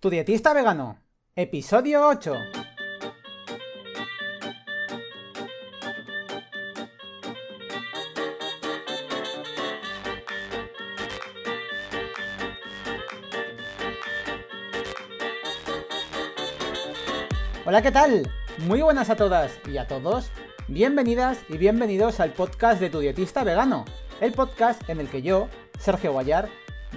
Tu dietista vegano, episodio 8. Hola, ¿qué tal? Muy buenas a todas y a todos. Bienvenidas y bienvenidos al podcast de Tu dietista vegano, el podcast en el que yo, Sergio Guayar,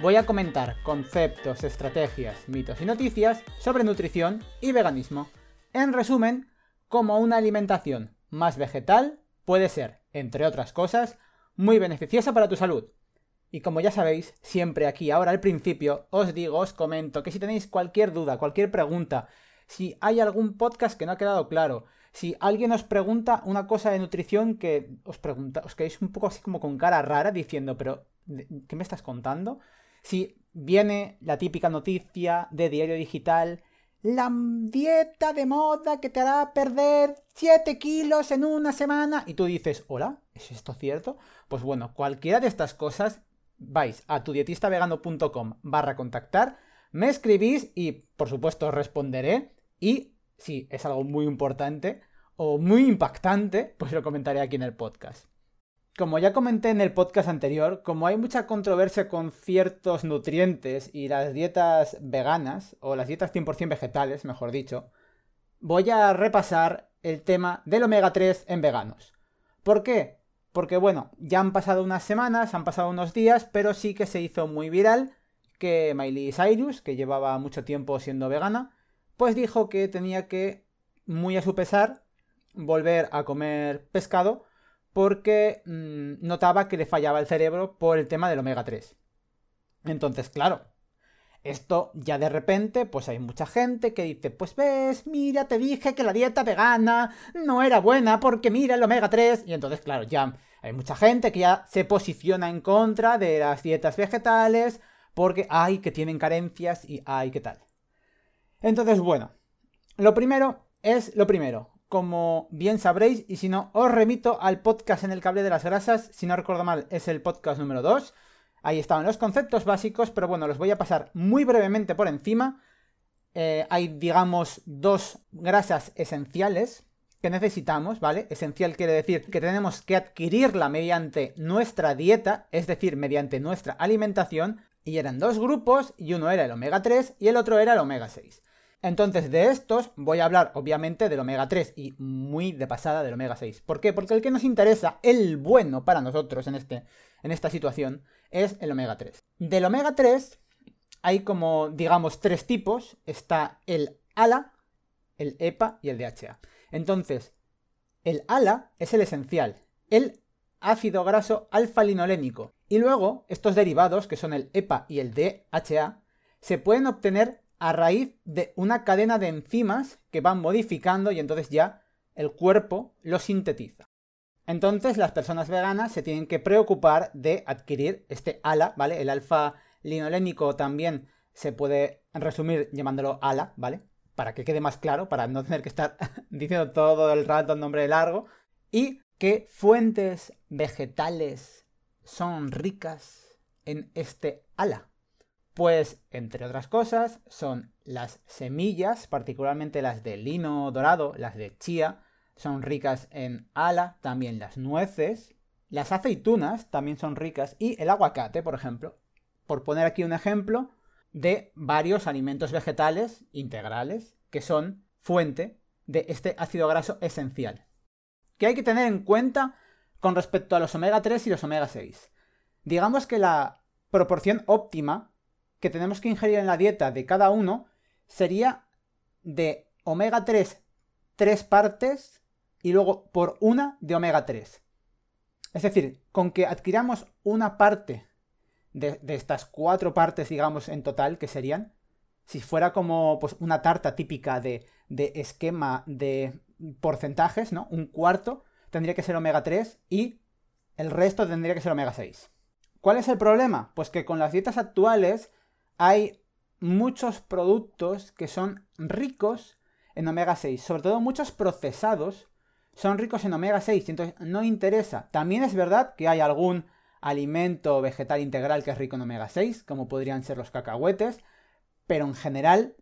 voy a comentar conceptos, estrategias, mitos y noticias sobre nutrición y veganismo. En resumen, cómo una alimentación más vegetal puede ser, entre otras cosas, muy beneficiosa para tu salud. Y como ya sabéis, siempre aquí, ahora al principio, os digo, os comento que si tenéis cualquier duda, cualquier pregunta, si hay algún podcast que no ha quedado claro, si alguien os pregunta una cosa de nutrición que os pregunta, os quedáis un poco así como con cara rara diciendo, pero ¿qué me estás contando? Si viene la típica noticia de diario digital, la dieta de moda que te hará perder 7 kilos en una semana, y tú dices, hola, ¿es esto cierto? Pues bueno, cualquiera de estas cosas, vais a tudietistavegano.com barra contactar, me escribís y por supuesto os responderé y si es algo muy importante o muy impactante, pues lo comentaré aquí en el podcast. Como ya comenté en el podcast anterior, como hay mucha controversia con ciertos nutrientes y las dietas veganas, o las dietas 100% vegetales, mejor dicho, voy a repasar el tema del omega 3 en veganos. ¿Por qué? Porque bueno, ya han pasado unas semanas, han pasado unos días, pero sí que se hizo muy viral que Miley Cyrus, que llevaba mucho tiempo siendo vegana, pues dijo que tenía que, muy a su pesar, volver a comer pescado porque mm, notaba que le fallaba el cerebro por el tema del omega 3. Entonces, claro, esto ya de repente, pues hay mucha gente que dice, pues ves, mira, te dije que la dieta vegana no era buena porque mira el omega 3. Y entonces, claro, ya hay mucha gente que ya se posiciona en contra de las dietas vegetales porque hay que tienen carencias y hay que tal. Entonces, bueno, lo primero es lo primero. Como bien sabréis, y si no, os remito al podcast en el cable de las grasas. Si no recuerdo mal, es el podcast número 2. Ahí estaban los conceptos básicos, pero bueno, los voy a pasar muy brevemente por encima. Eh, hay, digamos, dos grasas esenciales que necesitamos, ¿vale? Esencial quiere decir que tenemos que adquirirla mediante nuestra dieta, es decir, mediante nuestra alimentación, y eran dos grupos, y uno era el omega 3 y el otro era el omega 6. Entonces, de estos voy a hablar obviamente del omega 3 y muy de pasada del omega 6. ¿Por qué? Porque el que nos interesa, el bueno para nosotros en, este, en esta situación, es el omega 3. Del omega 3 hay como, digamos, tres tipos. Está el ALA, el EPA y el DHA. Entonces, el ALA es el esencial, el ácido graso alfa-linolénico. Y luego, estos derivados, que son el EPA y el DHA, se pueden obtener a raíz de una cadena de enzimas que van modificando y entonces ya el cuerpo lo sintetiza. Entonces las personas veganas se tienen que preocupar de adquirir este ALA, ¿vale? El alfa linolénico también se puede resumir llamándolo ALA, ¿vale? Para que quede más claro, para no tener que estar diciendo todo el rato un nombre largo. Y qué fuentes vegetales son ricas en este ALA. Pues, entre otras cosas, son las semillas, particularmente las de lino dorado, las de chía, son ricas en ala, también las nueces, las aceitunas también son ricas y el aguacate, por ejemplo. Por poner aquí un ejemplo de varios alimentos vegetales integrales que son fuente de este ácido graso esencial. ¿Qué hay que tener en cuenta con respecto a los omega 3 y los omega 6? Digamos que la proporción óptima que tenemos que ingerir en la dieta de cada uno sería de omega 3 tres partes y luego por una de omega 3. Es decir, con que adquiramos una parte de, estas cuatro partes, digamos, en total, que serían, si fuera como pues, una tarta típica de, de esquema de porcentajes, ¿no? Un cuarto tendría que ser omega 3 y el resto tendría que ser omega 6. ¿Cuál es el problema? Pues que con las dietas actuales hay muchos productos que son ricos en omega 6, sobre todo muchos procesados son ricos en omega 6, entonces no interesa. También es verdad que hay algún alimento vegetal integral que es rico en omega 6, como podrían ser los cacahuetes, pero en general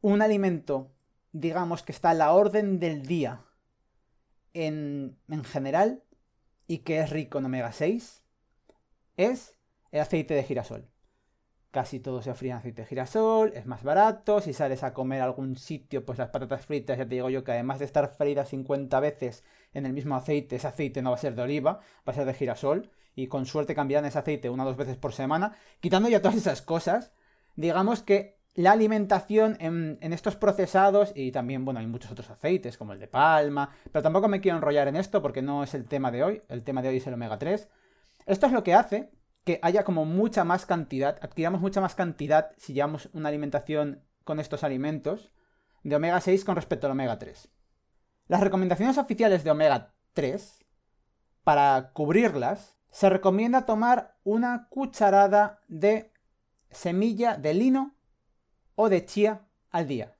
un alimento, digamos que está a la orden del día en, en general y que es rico en omega 6, es el aceite de girasol. Casi todo se fríe en aceite de girasol, es más barato. Si sales a comer a algún sitio, pues las patatas fritas, ya te digo yo que además de estar freídas 50 veces en el mismo aceite, ese aceite no va a ser de oliva, va a ser de girasol. Y con suerte cambiarán ese aceite una o dos veces por semana. Quitando ya todas esas cosas, digamos que la alimentación en, en, estos procesados y también, bueno, hay muchos otros aceites como el de palma, pero tampoco me quiero enrollar en esto porque no es el tema de hoy, el tema de hoy es el omega 3. Esto es lo que hace que haya como mucha más cantidad, adquiramos mucha más cantidad si llevamos una alimentación con estos alimentos de omega 6 con respecto al omega 3. Las recomendaciones oficiales de omega 3, para cubrirlas, se recomienda tomar una cucharada de semilla de lino o de chía al día.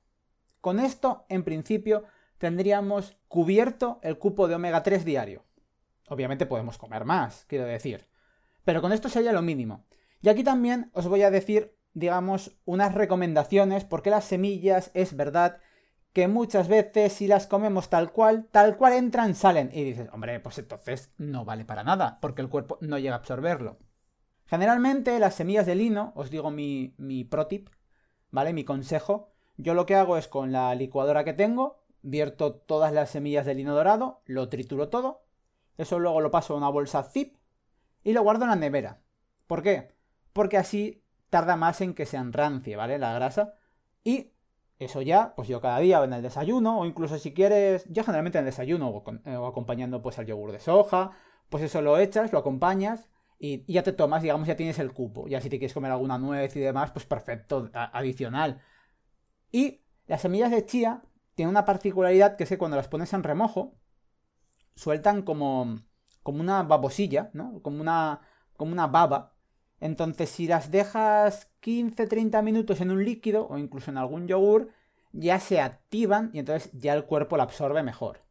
Con esto, en principio, tendríamos cubierto el cupo de omega 3 diario. Obviamente podemos comer más, quiero decir. Pero con esto sería lo mínimo. Y aquí también os voy a decir, digamos, unas recomendaciones, porque las semillas es verdad que muchas veces si las comemos tal cual, tal cual entran, salen. Y dices, hombre, pues entonces no vale para nada, porque el cuerpo no llega a absorberlo. Generalmente las semillas de lino, os digo mi, mi pro tip, ¿vale? Mi consejo. Yo lo que hago es con la licuadora que tengo, vierto todas las semillas de lino dorado, lo trituro todo, eso luego lo paso a una bolsa zip y lo guardo en la nevera. ¿Por qué? Porque así tarda más en que se enrancie, ¿vale? La grasa. Y eso ya, pues yo cada día en el desayuno, o incluso si quieres, yo generalmente en el desayuno o, eh, acompañando pues al yogur de soja, pues eso lo echas, lo acompañas y, ya te tomas, digamos, ya tienes el cupo. Ya si te quieres comer alguna nuez y demás, pues perfecto, adicional. Y las semillas de chía tienen una particularidad que es que cuando las pones en remojo, sueltan como como una babosilla, ¿no? Como una, como una baba. Entonces, si las dejas 15-30 minutos en un líquido o incluso en algún yogur, ya se activan y entonces ya el cuerpo la absorbe mejor.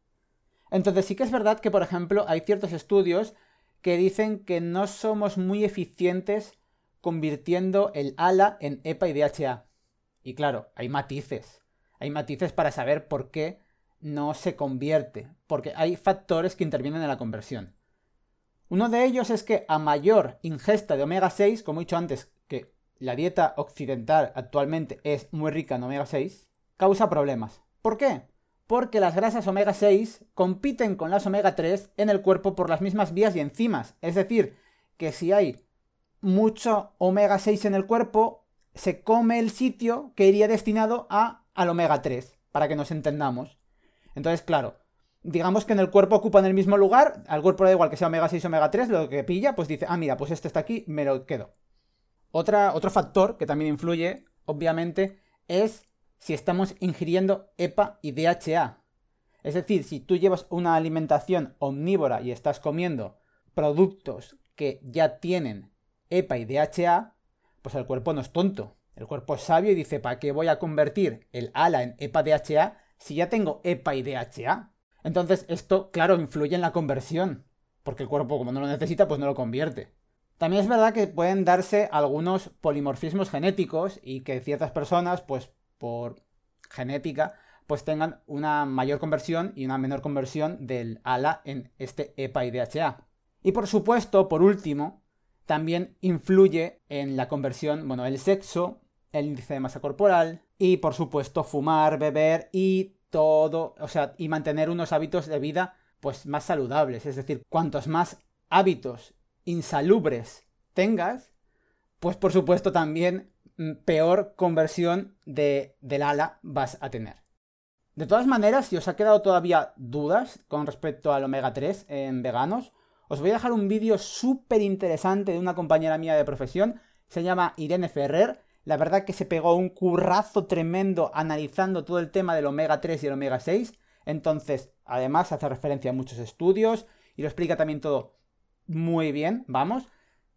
Entonces, sí que es verdad que, por ejemplo, hay ciertos estudios que dicen que no somos muy eficientes convirtiendo el ALA en EPA y DHA. Y claro, hay matices. Hay matices para saber por qué no se convierte, porque hay factores que intervienen en la conversión. Uno de ellos es que a mayor ingesta de omega 6, como he dicho antes, que la dieta occidental actualmente es muy rica en omega 6, causa problemas. ¿Por qué? Porque las grasas omega 6 compiten con las omega 3 en el cuerpo por las mismas vías y enzimas. Es decir, que si hay mucho omega 6 en el cuerpo, se come el sitio que iría destinado a, al omega 3, para que nos entendamos. Entonces, claro, digamos que en el cuerpo ocupan el mismo lugar, al cuerpo da igual que sea omega 6 o omega 3, lo que pilla, pues dice, ah, mira, pues este está aquí, me lo quedo. Otro factor que también influye, obviamente, es si estamos ingiriendo EPA y DHA. Es decir, si tú llevas una alimentación omnívora y estás comiendo productos que ya tienen EPA y DHA, pues el cuerpo no es tonto. El cuerpo es sabio y dice, ¿para qué voy a convertir el ALA en EPA-DHA si ya tengo EPA y DHA? Entonces esto, claro, influye en la conversión, porque el cuerpo como no lo necesita, pues no lo convierte. También es verdad que pueden darse algunos polimorfismos genéticos y que ciertas personas, pues por genética, pues tengan una mayor conversión y una menor conversión del ALA en este EPA y DHA. Y por supuesto, por último, también influye en la conversión, bueno, el sexo, el índice de masa corporal y por supuesto fumar, beber y todo, o sea, y mantener unos hábitos de vida pues más saludables. Es decir, cuantos más hábitos insalubres tengas, pues por supuesto también mm, peor conversión de, del ala vas a tener. De todas maneras, si os ha quedado todavía dudas con respecto al omega 3 en veganos, os voy a dejar un vídeo súper interesante de una compañera mía de profesión, se llama Irene Ferrer, la verdad que se pegó un currazo tremendo analizando todo el tema del omega 3 y el omega 6. Entonces, además hace referencia a muchos estudios y lo explica también todo muy bien, vamos.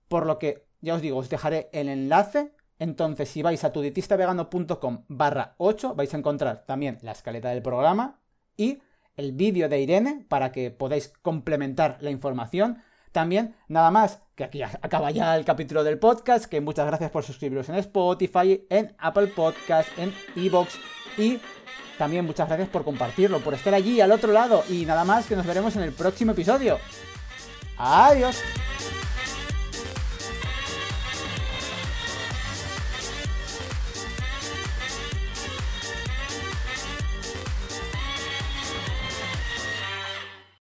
Por lo que, ya os digo, os dejaré el enlace. Entonces, si vais a tudietistavegano.com barra 8, vais a encontrar también la escaleta del programa y el vídeo de Irene para que podáis complementar la información. También, nada más que aquí acaba ya el capítulo del podcast, que muchas gracias por suscribiros en Spotify, en Apple Podcast, en Evox y también muchas gracias por compartirlo, por estar allí al otro lado y nada más que nos veremos en el próximo episodio. Adiós.